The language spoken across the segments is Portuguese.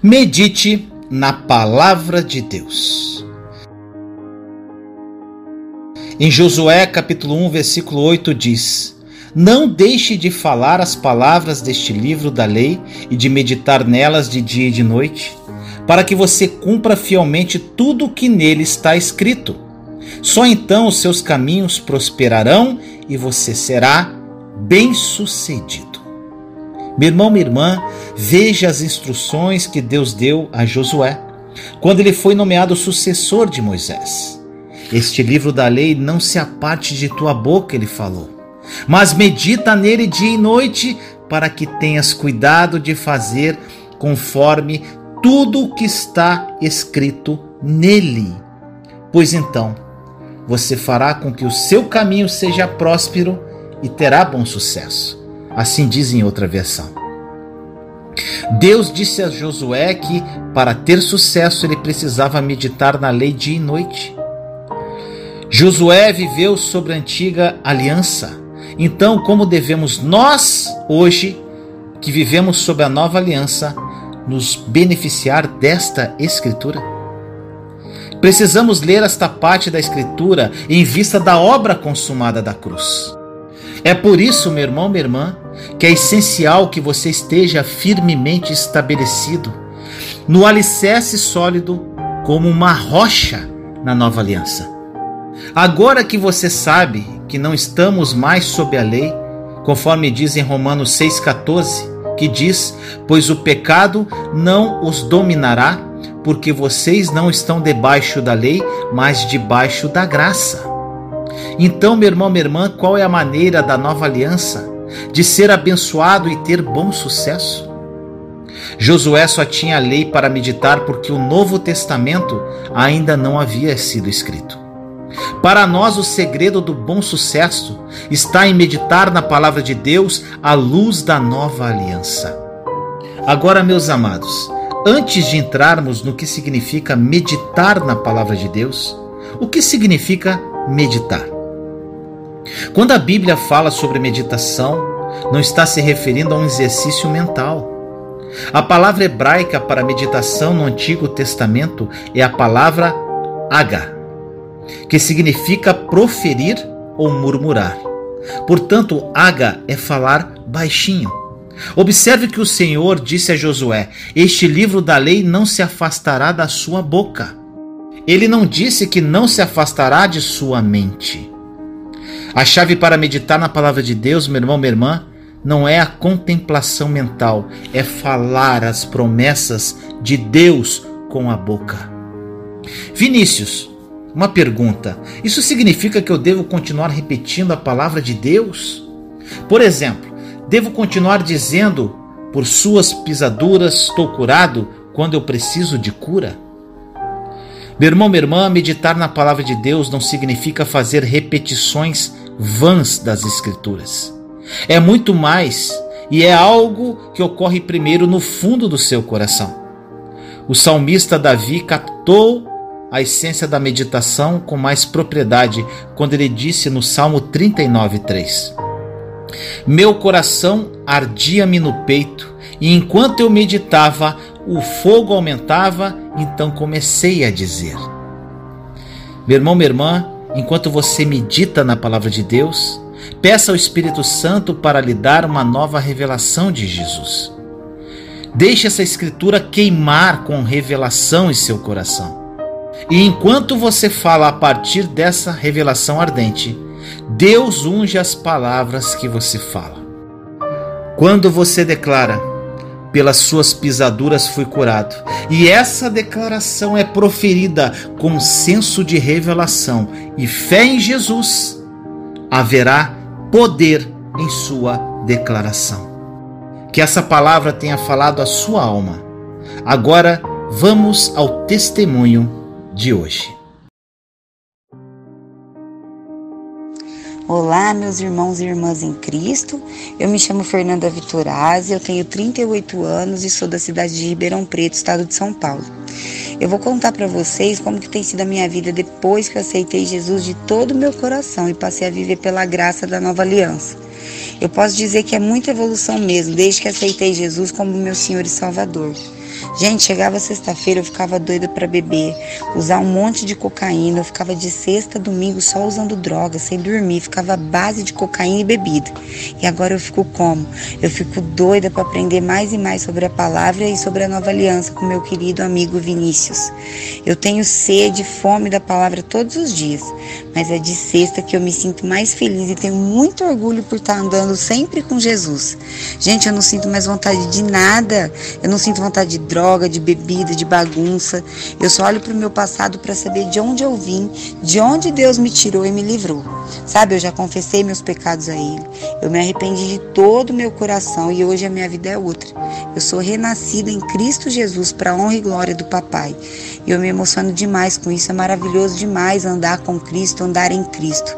Medite na palavra de Deus. Em Josué capítulo 1, versículo 8 diz: Não deixe de falar as palavras deste livro da lei e de meditar nelas de dia e de noite, para que você cumpra fielmente tudo o que nele está escrito. Só então os seus caminhos prosperarão e você será bem-sucedido. Meu irmão, minha irmã, veja as instruções que Deus deu a Josué quando ele foi nomeado sucessor de Moisés. Este livro da lei não se aparte de tua boca, ele falou, mas medita nele dia e noite, para que tenhas cuidado de fazer conforme tudo o que está escrito nele. Pois então, você fará com que o seu caminho seja próspero e terá bom sucesso. Assim diz em outra versão. Deus disse a Josué que, para ter sucesso, ele precisava meditar na lei dia e noite. Josué viveu sobre a antiga aliança. Então, como devemos nós, hoje, que vivemos sob a nova aliança, nos beneficiar desta Escritura? Precisamos ler esta parte da Escritura em vista da obra consumada da cruz. É por isso, meu irmão, minha irmã, que é essencial que você esteja firmemente estabelecido no alicerce sólido como uma rocha na nova aliança. Agora que você sabe que não estamos mais sob a lei, conforme diz em Romanos 6,14, que diz: Pois o pecado não os dominará, porque vocês não estão debaixo da lei, mas debaixo da graça. Então, meu irmão, minha irmã, qual é a maneira da nova aliança de ser abençoado e ter bom sucesso? Josué só tinha a lei para meditar porque o Novo Testamento ainda não havia sido escrito. Para nós, o segredo do bom sucesso está em meditar na palavra de Deus à luz da nova aliança. Agora, meus amados, antes de entrarmos no que significa meditar na palavra de Deus, o que significa meditar? Quando a Bíblia fala sobre meditação, não está se referindo a um exercício mental. A palavra hebraica para meditação no Antigo Testamento é a palavra aga, que significa proferir ou murmurar. Portanto, aga é falar baixinho. Observe que o Senhor disse a Josué: Este livro da lei não se afastará da sua boca. Ele não disse que não se afastará de sua mente. A chave para meditar na palavra de Deus, meu irmão, minha irmã, não é a contemplação mental, é falar as promessas de Deus com a boca. Vinícius, uma pergunta: isso significa que eu devo continuar repetindo a palavra de Deus? Por exemplo, devo continuar dizendo: por suas pisaduras estou curado quando eu preciso de cura? Meu irmão, minha irmã, meditar na palavra de Deus não significa fazer repetições vãs das Escrituras. É muito mais e é algo que ocorre primeiro no fundo do seu coração. O salmista Davi captou a essência da meditação com mais propriedade quando ele disse no Salmo 39:3: Meu coração ardia-me no peito, e enquanto eu meditava, o fogo aumentava, então comecei a dizer: Meu irmão, minha irmã, enquanto você medita na palavra de Deus, peça ao Espírito Santo para lhe dar uma nova revelação de Jesus. Deixe essa escritura queimar com revelação em seu coração. E enquanto você fala a partir dessa revelação ardente, Deus unge as palavras que você fala. Quando você declara, pelas suas pisaduras fui curado. E essa declaração é proferida com senso de revelação e fé em Jesus. Haverá poder em sua declaração. Que essa palavra tenha falado a sua alma. Agora vamos ao testemunho de hoje. Olá, meus irmãos e irmãs em Cristo. Eu me chamo Fernanda Vitorazzi, eu tenho 38 anos e sou da cidade de Ribeirão Preto, estado de São Paulo. Eu vou contar para vocês como que tem sido a minha vida depois que eu aceitei Jesus de todo o meu coração e passei a viver pela graça da nova aliança. Eu posso dizer que é muita evolução mesmo, desde que aceitei Jesus como meu Senhor e Salvador. Gente, chegava sexta-feira, eu ficava doida para beber, usar um monte de cocaína. Eu ficava de sexta a domingo só usando droga, sem dormir. Ficava base de cocaína e bebida. E agora eu fico como? Eu fico doida para aprender mais e mais sobre a palavra e sobre a nova aliança com meu querido amigo Vinícius. Eu tenho sede e fome da palavra todos os dias, mas é de sexta que eu me sinto mais feliz e tenho muito orgulho por estar andando sempre com Jesus. Gente, eu não sinto mais vontade de nada. Eu não sinto vontade de droga, de bebida, de bagunça. Eu só olho para o meu passado para saber de onde eu vim, de onde Deus me tirou e me livrou. Sabe, eu já confessei meus pecados a Ele. Eu me arrependi de todo o meu coração e hoje a minha vida é outra. Eu sou renascida em Cristo Jesus para a honra e glória do Papai. E eu me emociono demais com isso. É maravilhoso demais andar com Cristo, andar em Cristo.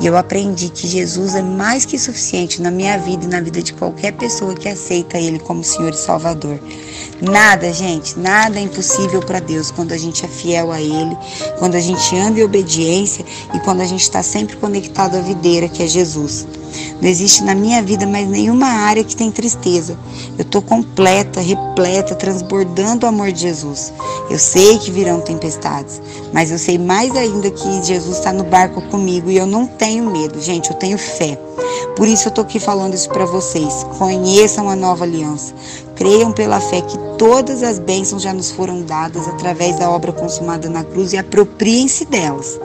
E eu aprendi que Jesus é mais que suficiente na minha vida e na vida de qualquer pessoa que aceita Ele como Senhor e Salvador. Nada, gente, nada é impossível para Deus quando a gente é fiel a Ele, quando a gente anda em obediência e quando a gente está sempre conectado à videira que é Jesus. Não existe na minha vida mais nenhuma área que tem tristeza. Eu estou completa, repleta, transbordando o amor de Jesus. Eu sei que virão tempestades, mas eu sei mais ainda que Jesus está no barco comigo e eu não tenho medo, gente, eu tenho fé. Por isso eu estou aqui falando isso para vocês. Conheçam a nova aliança. Creiam pela fé que todas as bênçãos já nos foram dadas através da obra consumada na cruz e apropriem-se delas.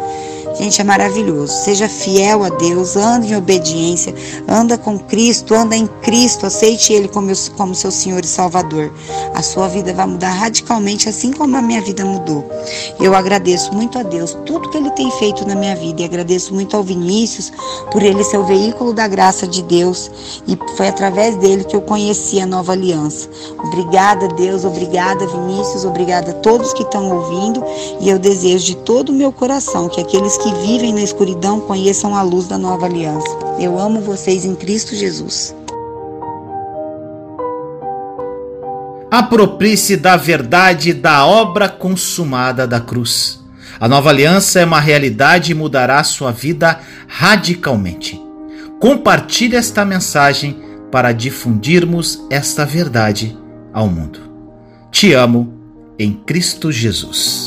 Gente, é maravilhoso. Seja fiel a Deus, ande em obediência, anda com Cristo, anda em Cristo, aceite Ele como, como seu Senhor e Salvador. A sua vida vai mudar radicalmente, assim como a minha vida mudou. Eu agradeço muito a Deus tudo que Ele tem feito na minha vida e agradeço muito ao Vinícius por ele ser o veículo da graça de Deus e foi através dele que eu conheci a nova aliança. Obrigada, Deus, obrigada, Vinícius, obrigada a todos que estão ouvindo e eu desejo de todo o meu coração que aqueles que que vivem na escuridão conheçam a luz da nova aliança. Eu amo vocês em Cristo Jesus. Aproprie-se da verdade da obra consumada da cruz. A nova aliança é uma realidade e mudará sua vida radicalmente. Compartilhe esta mensagem para difundirmos esta verdade ao mundo. Te amo em Cristo Jesus.